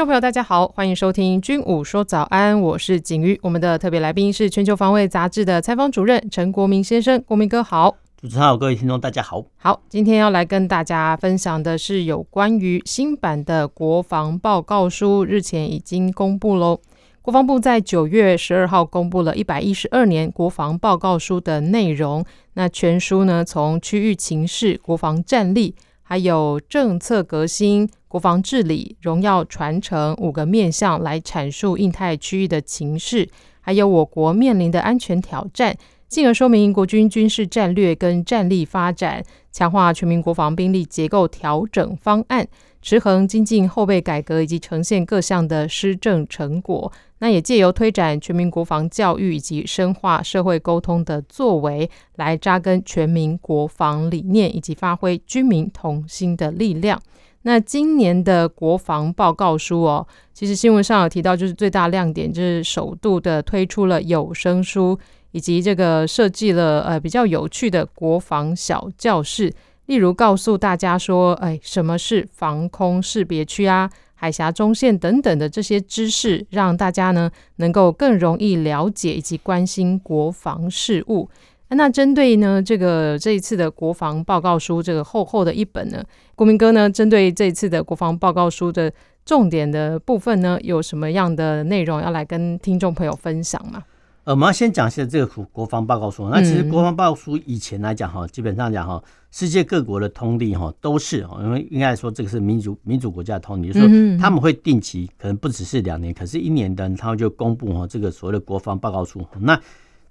众朋友，大家好，欢迎收听《军武说早安》，我是景瑜。我们的特别来宾是《全球防卫杂志》的采访主任陈国民先生，国民哥好。主持人好，各位听众大家好。好，今天要来跟大家分享的是有关于新版的国防报告书，日前已经公布喽。国防部在九月十二号公布了一百一十二年国防报告书的内容。那全书呢，从区域情势、国防战力，还有政策革新、国防治理、荣耀传承五个面向来阐述印太区域的情势，还有我国面临的安全挑战，进而说明国军军事战略跟战力发展，强化全民国防兵力结构调整方案，持恒精进后备改革以及呈现各项的施政成果。那也借由推展全民国防教育以及深化社会沟通的作为，来扎根全民国防理念，以及发挥军民同心的力量。那今年的国防报告书哦，其实新闻上有提到，就是最大亮点就是首度的推出了有声书，以及这个设计了呃比较有趣的国防小教室，例如告诉大家说，哎，什么是防空识别区啊，海峡中线等等的这些知识，让大家呢能够更容易了解以及关心国防事务。那针对呢这个这一次的国防报告书，这个厚厚的一本呢，国民哥呢针对这一次的国防报告书的重点的部分呢，有什么样的内容要来跟听众朋友分享吗？呃，我们要先讲一下这个国防报告书。那其实国防报告书以前来讲哈，基本上讲哈，世界各国的通例哈都是哈，因为应该说这个是民主民主国家的通例，就是说他们会定期，可能不只是两年，可是一年的，他们就公布哈这个所谓的国防报告书。那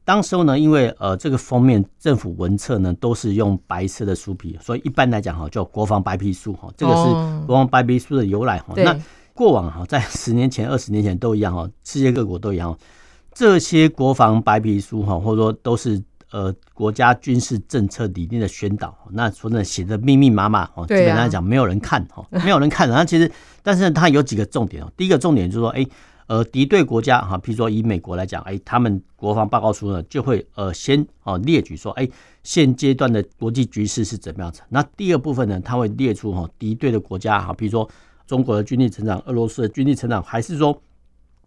当时候呢，因为呃这个封面政府文册呢都是用白色的书皮，所以一般来讲哈叫国防白皮书哈，这个是国防白皮书的由来哈。那过往哈在十年前、二十年前都一样哈，世界各国都一样，这些国防白皮书哈，或者说都是呃国家军事政策理念的宣导。那说真的写的密密麻麻哦，基本上来讲没有人看哈，没有人看。然后其实，但是它有几个重点哦。第一个重点就是说，哎。呃，敌对国家哈，譬如说以美国来讲，哎，他们国防报告书呢就会呃先哦列举说，哎，现阶段的国际局势是怎么样子。那第二部分呢，他会列出哈敌对的国家哈，比如说中国的军力成长、俄罗斯的军力成长，还是说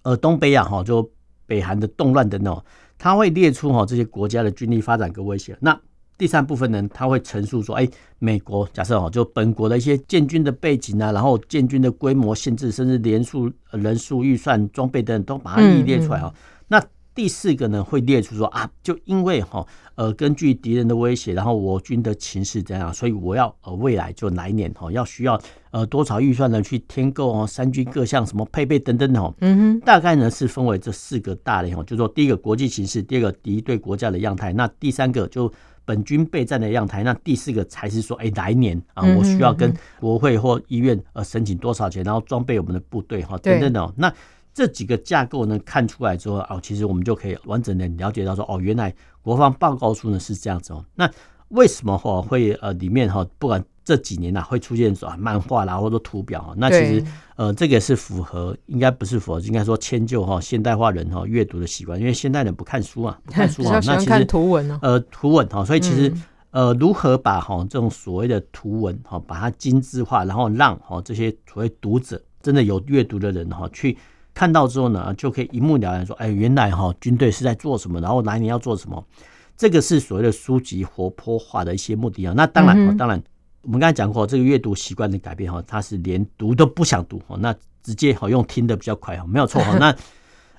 呃东北亚哈，就北韩的动乱等等，他会列出哈这些国家的军力发展跟威胁。那第三部分呢，他会陈述说，哎，美国假设哦，就本国的一些建军的背景啊，然后建军的规模限制，甚至连数、人数、预算、装备等等，都把它一一列出来哈。那第四个呢，会列出说啊，就因为哈，呃，根据敌人的威胁，然后我军的情势怎样，所以我要呃未来就来年哈，要需要呃多少预算呢去添购哦，三军各项什么配备等等的哦。嗯哼，大概呢是分为这四个大类哦，就是说第一个国际形势，第二个敌对国家的样态，那第三个就。本军备战的样台，那第四个才是说，哎、欸，来年啊，我需要跟国会或医院呃申请多少钱，然后装备我们的部队哈，等等的。那这几个架构呢，看出来之后啊，其实我们就可以完整的了解到说，哦，原来国防报告书呢是这样子哦。那为什么哈会呃里面哈不管这几年呐会出现什么漫画啦或者图表啊？那其实呃这个是符合，应该不是符合，应该说迁就哈现代化人哈阅读的习惯，因为现代人不看书啊，不看书啊，那其实图文呢，呃图文哈，所以其实呃如何把哈这种所谓的图文哈把它精致化，然后让哈这些所谓读者真的有阅读的人哈去看到之后呢，就可以一目了然说，哎，原来哈军队是在做什么，然后来年要做什么。这个是所谓的书籍活泼化的一些目的啊。那当然，当然，我们刚才讲过，这个阅读习惯的改变哈，他是连读都不想读哈，那直接好用听的比较快哈，没有错哈。那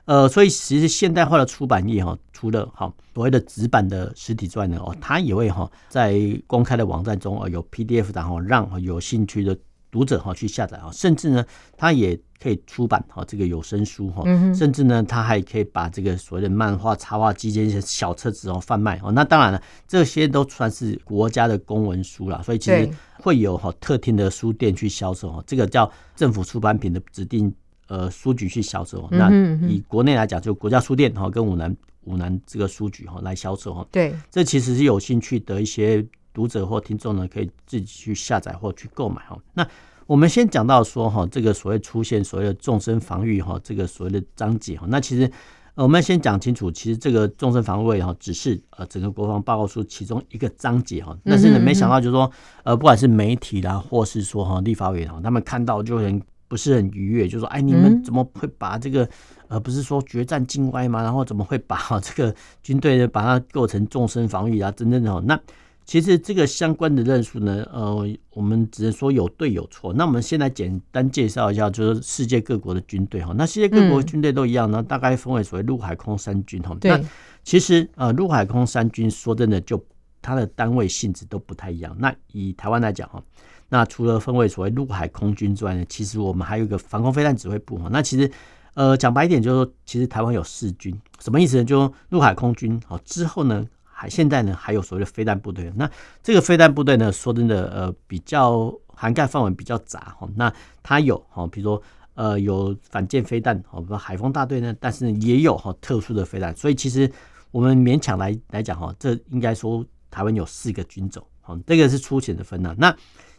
呃，所以其实现代化的出版业哈，除了哈所谓的纸版的实体之外呢，哦，它也会哈在公开的网站中啊有 PDF 然后让有兴趣的。读者哈去下载哈，甚至呢，他也可以出版哈这个有声书哈，甚至呢，他还可以把这个所谓的漫画、插画集结一些小册子哦贩卖哦。那当然了，这些都算是国家的公文书啦，所以其实会有哈特定的书店去销售哦，这个叫政府出版品的指定呃书局去销售。那以国内来讲，就国家书店哈跟五南五南这个书局哈来销售哈。对，这其实是有兴趣的一些读者或听众呢，可以自己去下载或去购买哈。那我们先讲到说哈，这个所谓出现所谓的纵深防御哈，这个所谓的章节哈，那其实。我们先讲清楚，其实这个纵深防卫哈，只是呃整个国防报告书其中一个章节哈。但是呢，没想到就是说，呃，不管是媒体啦，或是说哈立法委员哈，他们看到就很不是很愉悦，就说哎，你们怎么会把这个呃不是说决战境外吗？然后怎么会把这个军队呢把它构成纵深防御啊？真正的那。其实这个相关的论述呢，呃，我们只能说有对有错。那我们先来简单介绍一下，就是世界各国的军队哈。那世界各国的军队都一样呢，大概分为所谓陆海空三军哈。那其实呃，陆海空三军说真的，就它的单位性质都不太一样。那以台湾来讲哈，那除了分为所谓陆海空军之外呢，其实我们还有一个防空飞弹指挥部哈。那其实呃讲白一点，就是说其实台湾有四军，什么意思呢？就陆海空军好之后呢。还现在呢，还有所谓的飞弹部队。那这个飞弹部队呢，说真的，呃，比较涵盖范围比较杂哈。那它有哈，比如说呃，有反舰飞弹，哦，比如海风大队呢，但是也有哈特殊的飞弹。所以其实我们勉强来来讲哈，这应该说台湾有四个军种，哈，这个是粗浅的分呐。那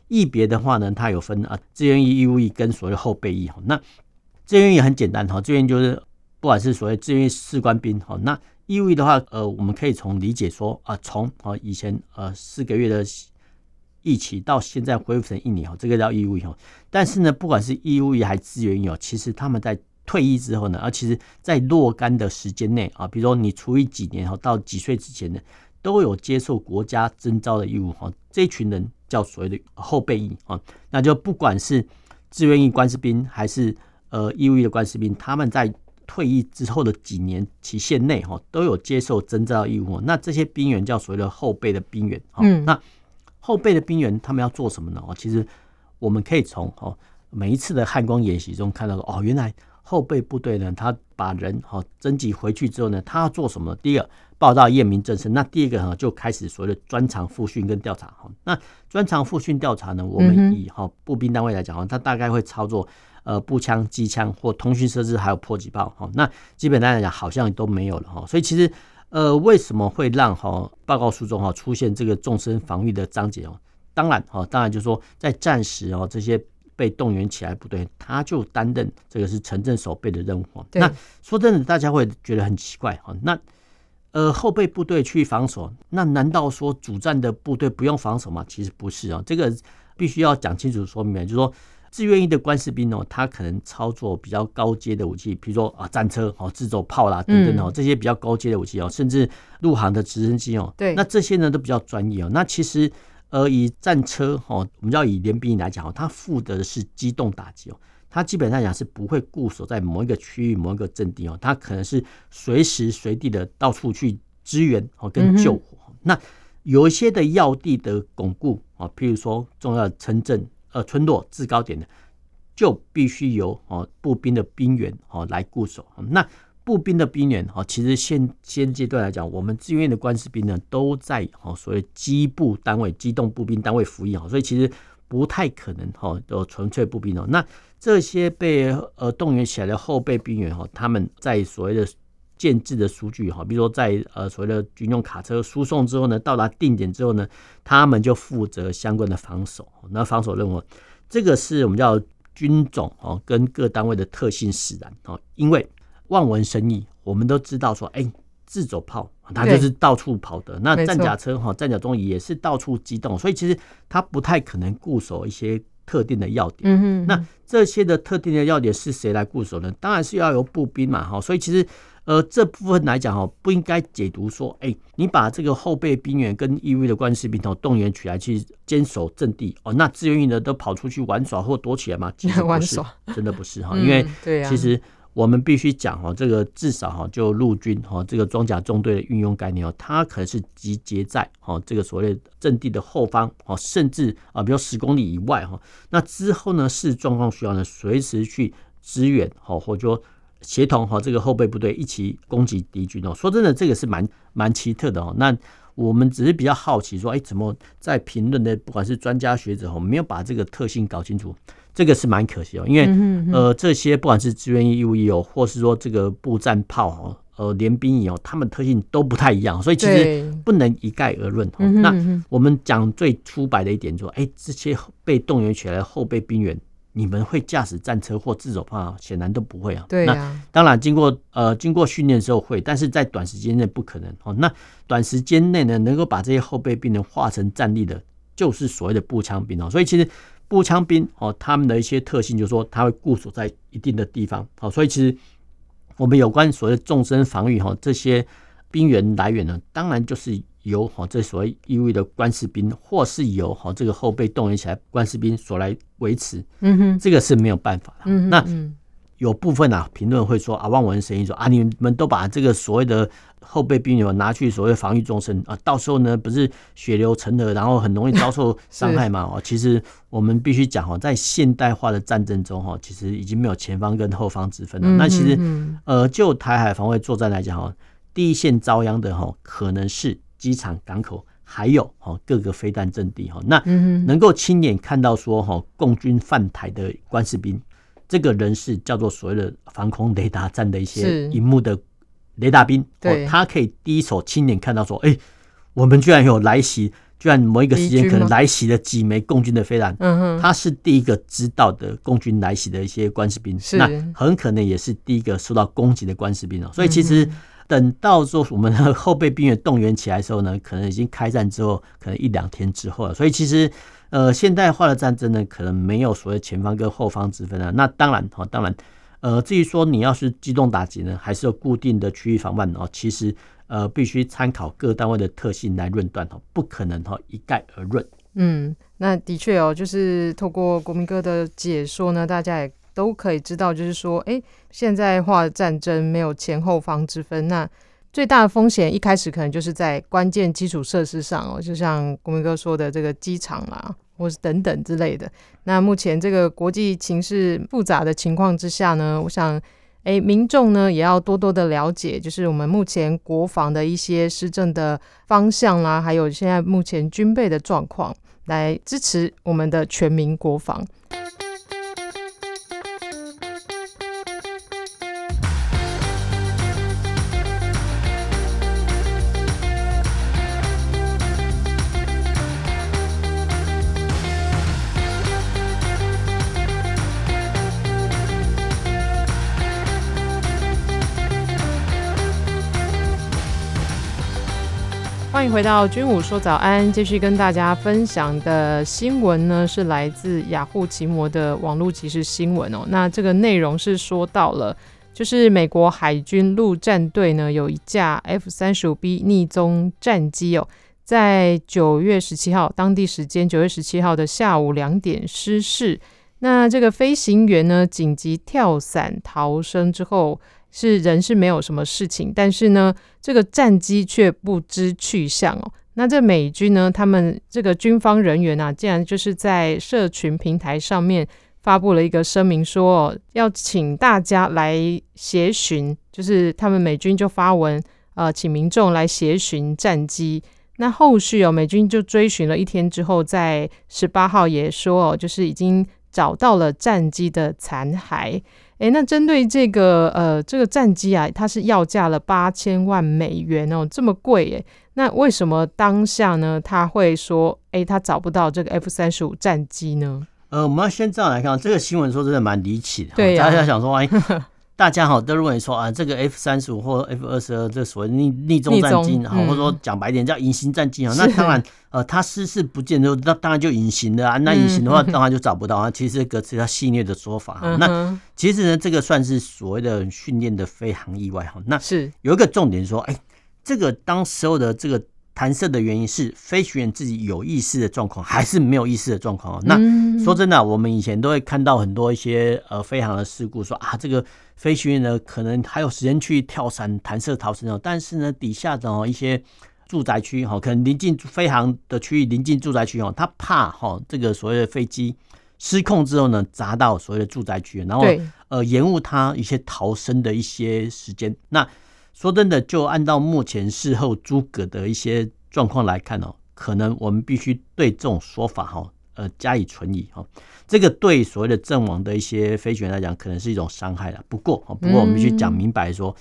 役别的话呢，它有分啊，志愿役、义务役跟所谓后备役哈。那志愿役很简单哈，志愿就是不管是所谓志愿士官兵哈，那义务役的话，呃，我们可以从理解说啊，从啊以前呃四个月的疫情到现在恢复成一年哈，这个叫义务役哈。但是呢，不管是义务役还是志愿役哦，其实他们在退役之后呢，而其实在若干的时间内啊，比如说你除役几年哈，到几岁之前呢，都有接受国家征召的义务哈。这群人叫所谓的后备役啊，那就不管是志愿役官士兵还是呃义务役的官士兵，他们在退役之后的几年期限内，哈，都有接受征召义务。那这些兵员叫所谓的后备的兵员，哈。那后备的兵员他们要做什么呢？哦，其实我们可以从哦每一次的汉光演习中看到，哦，原来后备部队呢，他把人哈征集回去之后呢，他要做什么？第一个报到验明正身。那第二个呢，就开始所谓的专长复训跟调查。哈，那专长复训调查呢，我们以哈步兵单位来讲，哈，他大概会操作。呃，步枪、机枪或通讯设置，还有迫击炮，哈，那基本上来讲好像都没有了，哈。所以其实，呃，为什么会让哈报告书中哈出现这个纵深防御的章节哦？当然，哈，当然就是说在战时哦，这些被动员起来部队，他就担任这个是城镇守备的任务。那说真的，大家会觉得很奇怪，哈。那呃，后备部队去防守，那难道说主战的部队不用防守吗？其实不是啊，这个必须要讲清楚说明，就是说。志愿役的官士兵哦，他可能操作比较高阶的武器，比如说啊战车哦、自走炮啦等等哦，这些比较高阶的武器哦，甚至陆航的直升机哦。对，那这些呢都比较专业哦。那其实呃，以战车哦，我们要以联兵营来讲哦，它负责的是机动打击哦，它基本上讲是不会固守在某一个区域、某一个阵地哦，它可能是随时随地的到处去支援哦跟救火。那有一些的要地的巩固啊，譬如说重要的城镇。呃，村落制高点的，就必须由哦步兵的兵员哦来固守。那步兵的兵员哦，其实现现阶段来讲，我们志愿的官士兵呢，都在哦所谓机步单位、机动步兵单位服役哦，所以其实不太可能哈有纯粹步兵哦。那这些被呃动员起来的后备兵员哈，他们在所谓的建制的数据哈，比如说在呃所谓的军用卡车输送之后呢，到达定点之后呢，他们就负责相关的防守。那防守任务，这个是我们叫军种哦，跟各单位的特性使然哦。因为望文生义，我们都知道说，哎，自走炮它就是到处跑的，那战甲车哈，战甲中也是到处机动，所以其实它不太可能固守一些特定的要点。嗯哼，那这些的特定的要点是谁来固守呢？当然是要由步兵嘛哈。所以其实。呃，这部分来讲哦，不应该解读说，哎，你把这个后备兵员跟义务的关士兵头动员起来去坚守阵地哦，那志愿役的都跑出去玩耍或躲起来吗？其实不是，真的不是哈，因为其实我们必须讲哦，这个至少哈，就陆军哈这个装甲中队的运用概念哦，它可能是集结在哦这个所谓阵地的后方哦，甚至啊，比如十公里以外哈，那之后呢，视状况需要呢，随时去支援哦，或者说。协同和这个后备部队一起攻击敌军哦，说真的，这个是蛮蛮奇特的哦。那我们只是比较好奇说，哎，怎么在评论的不管是专家学者哦，没有把这个特性搞清楚，这个是蛮可惜哦。因为呃，这些不管是志愿义务役哦，或是说这个步战炮哦，呃联兵营哦，他们特性都不太一样，所以其实不能一概而论。那我们讲最粗白的一点，说，哎，这些被动员起来的后备兵员。你们会驾驶战车或自走炮？显然都不会啊。对啊。那当然，经过呃经过训练之后会，但是在短时间内不可能哦。那短时间内呢，能够把这些后备兵人化成战力的，就是所谓的步枪兵哦。所以其实步枪兵哦，他们的一些特性就是说，他会固守在一定的地方。好，所以其实我们有关所谓纵深防御哈，这些兵员来源呢，当然就是。由哈这所谓义务的官士兵，或是由哈这个后备动员起来官士兵所来维持，嗯哼，这个是没有办法的。嗯，那有部分啊评论会说啊，望文生义说啊，你们都把这个所谓的后备兵友拿去所谓防御纵深啊，到时候呢不是血流成河，然后很容易遭受 伤害嘛？哦，其实我们必须讲哦，在现代化的战争中哈，其实已经没有前方跟后方之分了。那其实呃，就台海防卫作战来讲哈，第一线遭殃的哈，可能是。机场、港口，还有哈各个飞弹阵地哈，那能够亲眼看到说哈共军犯台的官士兵，这个人是叫做所谓的防空雷达站的一些荧幕的雷达兵，对，他可以第一手亲眼看到说，哎，我们居然有来袭，居然某一个时间可能来袭了几枚共军的飞弹，嗯哼，他是第一个知道的共军来袭的一些官士兵，那很可能也是第一个受到攻击的官士兵哦，所以其实。等到说我们的后备兵员动员起来的时候呢，可能已经开战之后，可能一两天之后了。所以其实，呃，现代化的战争呢，可能没有所谓前方跟后方之分啊。那当然哈，当然，呃，至于说你要是机动打击呢，还是有固定的区域防范哦。其实，呃，必须参考各单位的特性来论断哦，不可能哈一概而论。嗯，那的确哦，就是透过国民哥的解说呢，大家也。都可以知道，就是说，哎，现在化战争没有前后方之分。那最大的风险一开始可能就是在关键基础设施上哦，就像国民哥说的这个机场啦，或是等等之类的。那目前这个国际情势复杂的情况之下呢，我想，哎，民众呢也要多多的了解，就是我们目前国防的一些施政的方向啦，还有现在目前军备的状况，来支持我们的全民国防。回到军武说早安，继续跟大家分享的新闻呢，是来自雅虎奇摩的网络即时新闻哦。那这个内容是说到了，就是美国海军陆战队呢有一架 F 三十五 B 逆踪战机哦，在九月十七号当地时间九月十七号的下午两点失事。那这个飞行员呢紧急跳伞逃生之后。是人是没有什么事情，但是呢，这个战机却不知去向哦。那这美军呢，他们这个军方人员啊，竟然就是在社群平台上面发布了一个声明说，要请大家来协寻，就是他们美军就发文，呃，请民众来协寻战机。那后续哦，美军就追寻了一天之后，在十八号也说哦，就是已经找到了战机的残骸。诶，那针对这个呃这个战机啊，它是要价了八千万美元哦，这么贵诶。那为什么当下呢？他会说，诶，他找不到这个 F 三十五战机呢？呃，我们要先这样来看这个新闻，说真的蛮离奇的。对呀、啊，大家想说，哎。大家好，都认为说啊，这个 F 三十五或 F 二十二，这所谓逆逆中战机，啊，或者说讲白点叫隐形战机啊。那当然，呃，它失事不见得，那当然就隐形的啊。那隐形的话，当然就找不到啊。其实这个是它戏谑的说法。那其实呢，这个算是所谓的训练的飞行意外哈。那是有一个重点说，哎，这个当时候的这个。弹射的原因是飞行员自己有意识的状况，还是没有意识的状况？那说真的，我们以前都会看到很多一些呃飞行的事故，说啊这个飞行员呢可能还有时间去跳伞弹射逃生哦，但是呢底下的一些住宅区哈，可能临近飞行的区域临近住宅区哦，他怕哈这个所谓的飞机失控之后呢砸到所谓的住宅区，然后呃延误他一些逃生的一些时间。那说真的，就按照目前事后诸葛的一些状况来看哦，可能我们必须对这种说法哈，呃加以存疑哈。这个对所谓的阵亡的一些飞行员来讲，可能是一种伤害了。不过，不过我们必须讲明白说，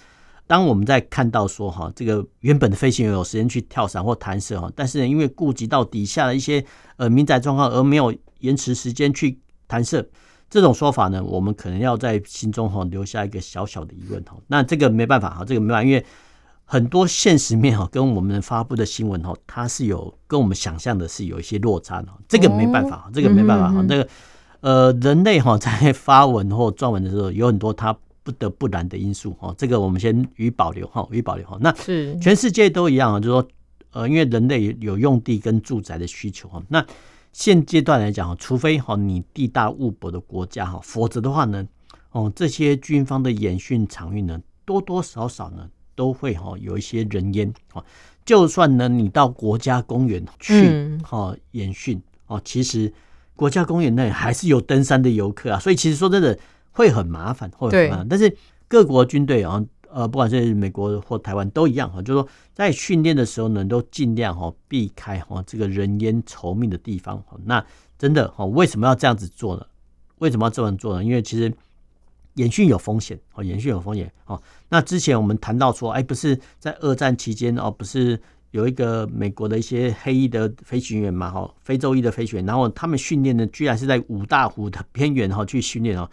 当我们在看到说哈，这个原本的飞行员有时间去跳伞或弹射哈，但是呢，因为顾及到底下的一些呃民宅状况而没有延迟时间去弹射，这种说法呢，我们可能要在心中哈留下一个小小的疑问哈。那这个没办法哈，这个没办法，因为很多现实面哈跟我们发布的新闻哈，它是有跟我们想象的是有一些落差的，这个没办法，这个没办法哈。那个呃，人类哈在发文或撰文的时候，有很多他。不得不然的因素哈，这个我们先予保留哈，予保留哈。那是全世界都一样啊，就是说，呃，因为人类有用地跟住宅的需求哈。那现阶段来讲，除非哈你地大物博的国家哈，否则的话呢，哦，这些军方的演训场域呢，多多少少呢都会哈有一些人烟啊。就算呢你到国家公园去哈演训哦，其实国家公园内还是有登山的游客啊，所以其实说真的。会很麻烦，会很麻烦。但是各国军队啊，呃，不管是美国或台湾都一样哈，就是说在训练的时候呢，都尽量哈避开哈这个人烟稠密的地方。那真的哈，为什么要这样子做呢？为什么要这样做呢？因为其实演训有风险哦，演训有风险哦。那之前我们谈到说，哎，不是在二战期间哦，不是有一个美国的一些黑衣的飞行员嘛，哈，非洲裔的飞行员，然后他们训练呢，居然是在五大湖的边缘哈去训练哦。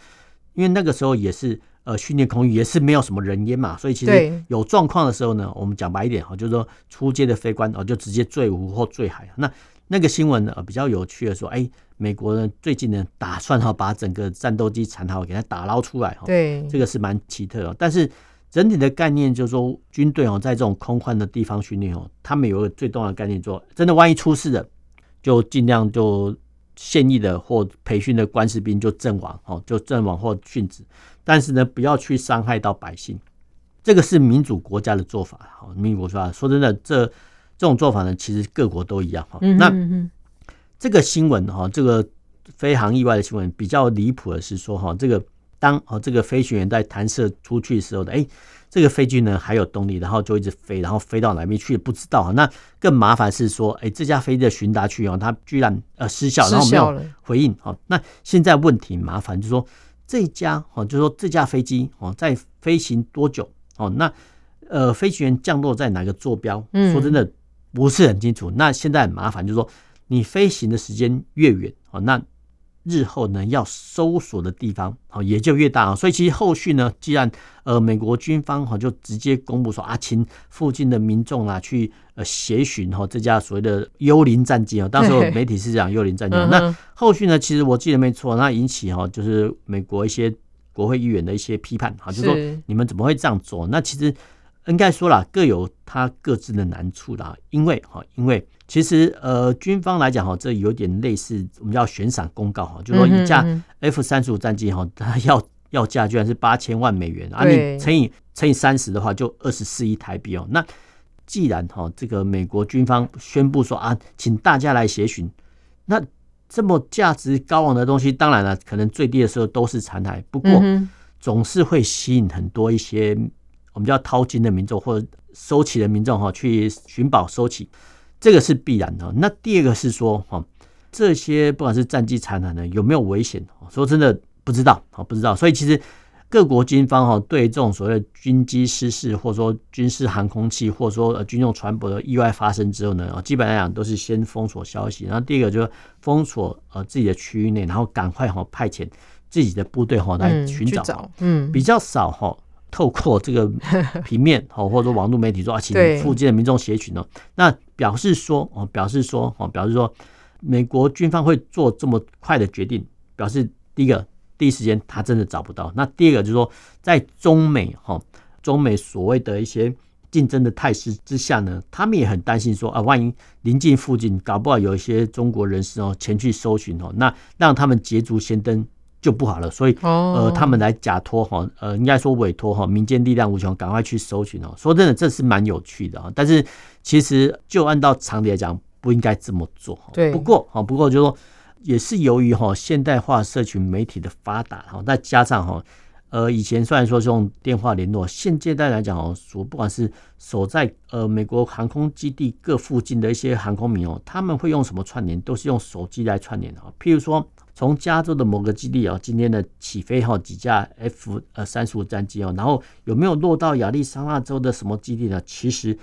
因为那个时候也是呃训练空域，也是没有什么人烟嘛，所以其实有状况的时候呢，我们讲白一点哈，就是说出街的飞官哦就直接坠湖或坠海。那那个新闻呢比较有趣的说，哎，美国呢最近呢打算哈把整个战斗机残骸给它打捞出来哈，对，这个是蛮奇特的。但是整体的概念就是说，军队哦在这种空旷的地方训练哦，他们有一个最重要的概念，说真的万一出事了，就尽量就。现役的或培训的官士兵就阵亡，哦，就阵亡或殉职，但是呢，不要去伤害到百姓，这个是民主国家的做法，好，民主国家说真的，这这种做法呢，其实各国都一样，哈。那这个新闻，哈，这个非常意外的新闻，比较离谱的是说，哈，这个当哦这个飞行员在弹射出去的时候的，哎。这个飞机呢还有动力，然后就一直飞，然后飞到哪边去也不知道。那更麻烦是说，哎，这架飞机的寻达区哦，它居然呃失效，然后没有回应。好，那现在问题麻烦就是说，这架哦，就是说这架飞机哦，在飞行多久？哦，那呃，飞行员降落在哪个坐标？说真的不是很清楚。那现在很麻烦，就是说你飞行的时间越远哦，那日后呢，要搜索的地方好也就越大啊，所以其实后续呢，既然呃美国军方哈就直接公布说啊，请附近的民众啊去呃协寻哈这架所谓的幽灵战机啊，当时媒体是讲幽灵战机，那后续呢，其实我记得没错，那引起哈就是美国一些国会议员的一些批判哈，就是说你们怎么会这样做？那其实。应该说啦，各有它各自的难处啦。因为哈，因为其实呃，军方来讲哈，这有点类似我们叫悬赏公告哈，就说一架 F 三十五战机哈，它要要价居然是八千万美元啊，你乘以乘以三十的话，就二十四亿台币哦。那既然哈，这个美国军方宣布说啊，请大家来协寻，那这么价值高昂的东西，当然了，可能最低的时候都是残骸，不过总是会吸引很多一些。我们叫淘金的民众或者收起的民众哈，去寻宝收起，这个是必然的。那第二个是说哈，这些不管是战机残骸呢，有没有危险？说真的不知道啊，不知道。所以其实各国军方哈，对这种所谓的军机失事，或者说军事航空器，或者说呃军用船舶的意外发生之后呢，啊，基本来讲都是先封锁消息，然后第二个就是封锁呃自己的区域内，然后赶快哈派遣自己的部队哈来寻找，嗯，比较少哈。透过这个 平面哦，或者说网络媒体说啊，请附近的民众协寻哦，那表示说哦，表示说哦，表示说美国军方会做这么快的决定，表示第一个第一时间他真的找不到，那第二个就是说在中美哈中美所谓的一些竞争的态势之下呢，他们也很担心说啊，万一临近附近搞不好有一些中国人士哦前去搜寻哦，那让他们捷足先登。就不好了，所以呃，他们来假托哈，呃，应该说委托哈，民间力量无穷，赶快去搜寻哦。说真的，这是蛮有趣的啊。但是其实就按照常理来讲，不应该这么做。对。不过哈，不过就说也是由于哈现代化社群媒体的发达哈，再加上哈，呃，以前虽然说是用电话联络，现阶段来讲哦，所不管是守在呃美国航空基地各附近的一些航空迷哦，他们会用什么串联？都是用手机来串联的。譬如说。从加州的某个基地哦，今天的起飞哈几架 F 呃三十五战机哦，然后有没有落到亚利桑那州的什么基地呢？其实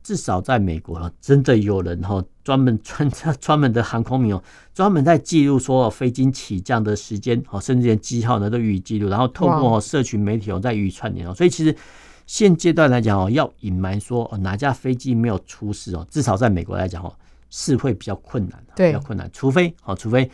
至少在美国啊，真的有人哈专门专 专门的航空迷哦，专门在记录说飞机起降的时间哦，甚至连机号呢都予以记录，然后透过社群媒体哦在予以串联哦，所以其实现阶段来讲哦，要隐瞒说哦哪架飞机没有出事哦，至少在美国来讲哦是会比较困难，比较困难，除非哦除非。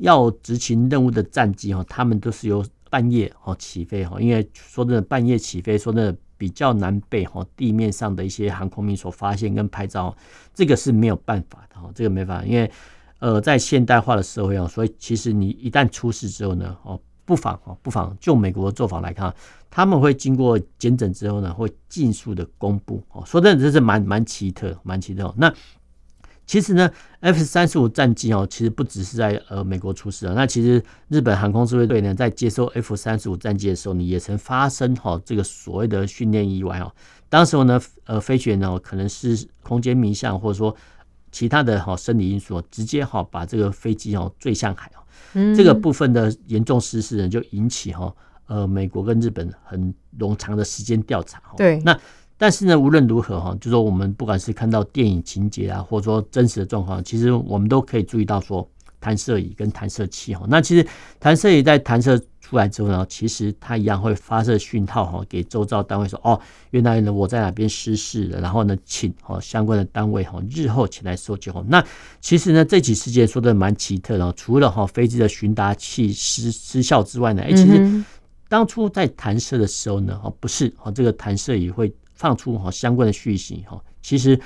要执行任务的战机哈，他们都是由半夜哦起飞哈，因为说真的，半夜起飞说真的比较难被哈地面上的一些航空兵所发现跟拍照，这个是没有办法的哈，这个没办法，因为呃在现代化的社会啊，所以其实你一旦出事之后呢，哦不妨哦不妨就美国的做法来看，他们会经过检诊之后呢，会尽速的公布哦，说真的这是蛮蛮奇特蛮奇特那。其实呢，F 三十五战机哦，其实不只是在呃美国出事啊。那其实日本航空自卫队呢，在接收 F 三十五战机的时候，你也曾发生哈这个所谓的训练意外哦。当时候呢，呃，飞行员呢可能是空间迷向，或者说其他的哈生理因素，直接哈把这个飞机哦坠向海哦。这个部分的严重失事呢，就引起哈呃美国跟日本很冗长的时间调查。对，那。但是呢，无论如何哈，就说我们不管是看到电影情节啊，或者说真实的状况，其实我们都可以注意到说，弹射椅跟弹射器哈，那其实弹射椅在弹射出来之后呢，其实它一样会发射讯号哈，给周遭单位说，哦，原来呢我在哪边失事了，然后呢，请哈相关的单位哈日后前来搜救。那其实呢，这起事件说的蛮奇特的，除了哈飞机的寻达器失失效之外呢，哎，其实当初在弹射的时候呢，哦不是哦这个弹射椅会。放出哈相关的讯息哈，其实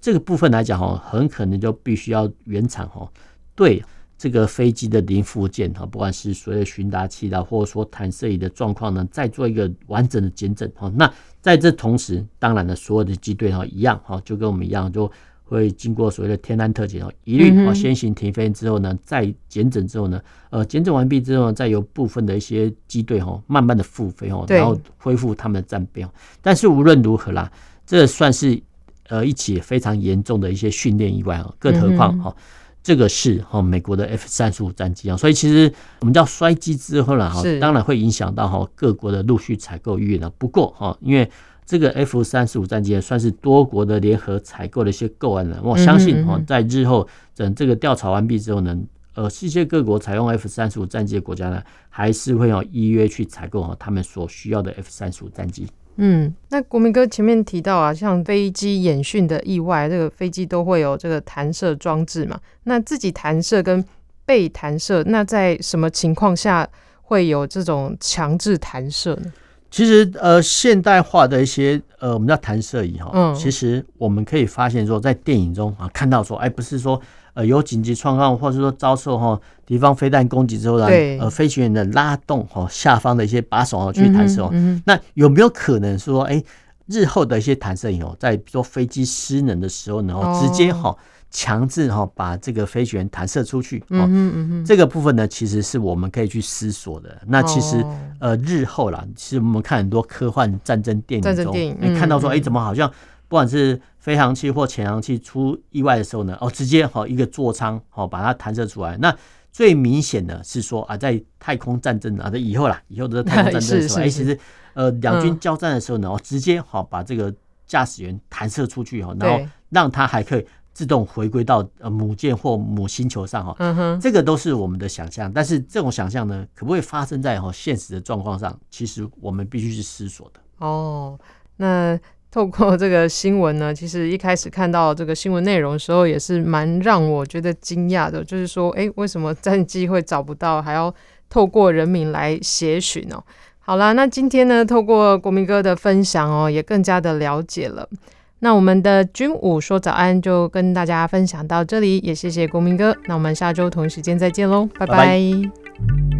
这个部分来讲哈，很可能就必须要原厂哈对这个飞机的零附件哈，不管是所有的寻达器的，或者说弹射仪的状况呢，再做一个完整的检证哈。那在这同时，当然呢，所有的机队哈一样哈，就跟我们一样，就会经过所谓的天安特检哦，一律哦先行停飞之后呢，再检整之后呢，呃检整完毕之后，再由部分的一些机队哦慢慢的复飞哦，然后恢复他们的战备。但是无论如何啦，这算是呃一起非常严重的一些训练意外哦，更何况哈这个是哈美国的 F 三十五战机啊，所以其实我们叫衰机之后呢哈，当然会影响到哈各国的陆续采购意愿了。不过哈，因为这个 F 三十五战机算是多国的联合采购的一些购案了。我相信哈，在日后等这个调查完毕之后呢，呃，世界各国采用 F 三十五战机的国家呢，还是会有依约去采购哈他们所需要的 F 三十五战机。嗯，那国民哥前面提到啊，像飞机演训的意外，这个飞机都会有这个弹射装置嘛？那自己弹射跟被弹射，那在什么情况下会有这种强制弹射呢？其实呃，现代化的一些呃，我们叫弹射椅哈，嗯，其实我们可以发现说，在电影中啊看到说，哎，不是说。呃，有紧急状况，或者说遭受哈敌方飞弹攻击之后呢，呃，飞行员的拉动哈下方的一些把手哦去弹射哦。那有没有可能说，哎，日后的一些弹射椅哦，在比如说飞机失能的时候呢，直接哈强制哈把这个飞行员弹射出去？哦，嗯嗯，这个部分呢，其实是我们可以去思索的。那其实呃，日后啦，其实我们看很多科幻战争电影中，你看到说，哎，怎么好像？不管是飞航器或潜航器出意外的时候呢，哦，直接好一个座舱好把它弹射出来。那最明显的是说啊，在太空战争啊在以后啦，以后的太空战争的时候，哎，其实呃两军交战的时候呢，哦，直接好把这个驾驶员弹射出去哈，然后让他还可以自动回归到呃母舰或母星球上哈。嗯哼，这个都是我们的想象，但是这种想象呢，可不可以发生在哈现实的状况上？其实我们必须去思索的。哦，那。透过这个新闻呢，其实一开始看到这个新闻内容的时候，也是蛮让我觉得惊讶的。就是说，哎，为什么战机会找不到，还要透过人民来协寻哦？好啦，那今天呢，透过国民哥的分享哦，也更加的了解了。那我们的军武说早安就跟大家分享到这里，也谢谢公民哥。那我们下周同一时间再见喽，拜拜。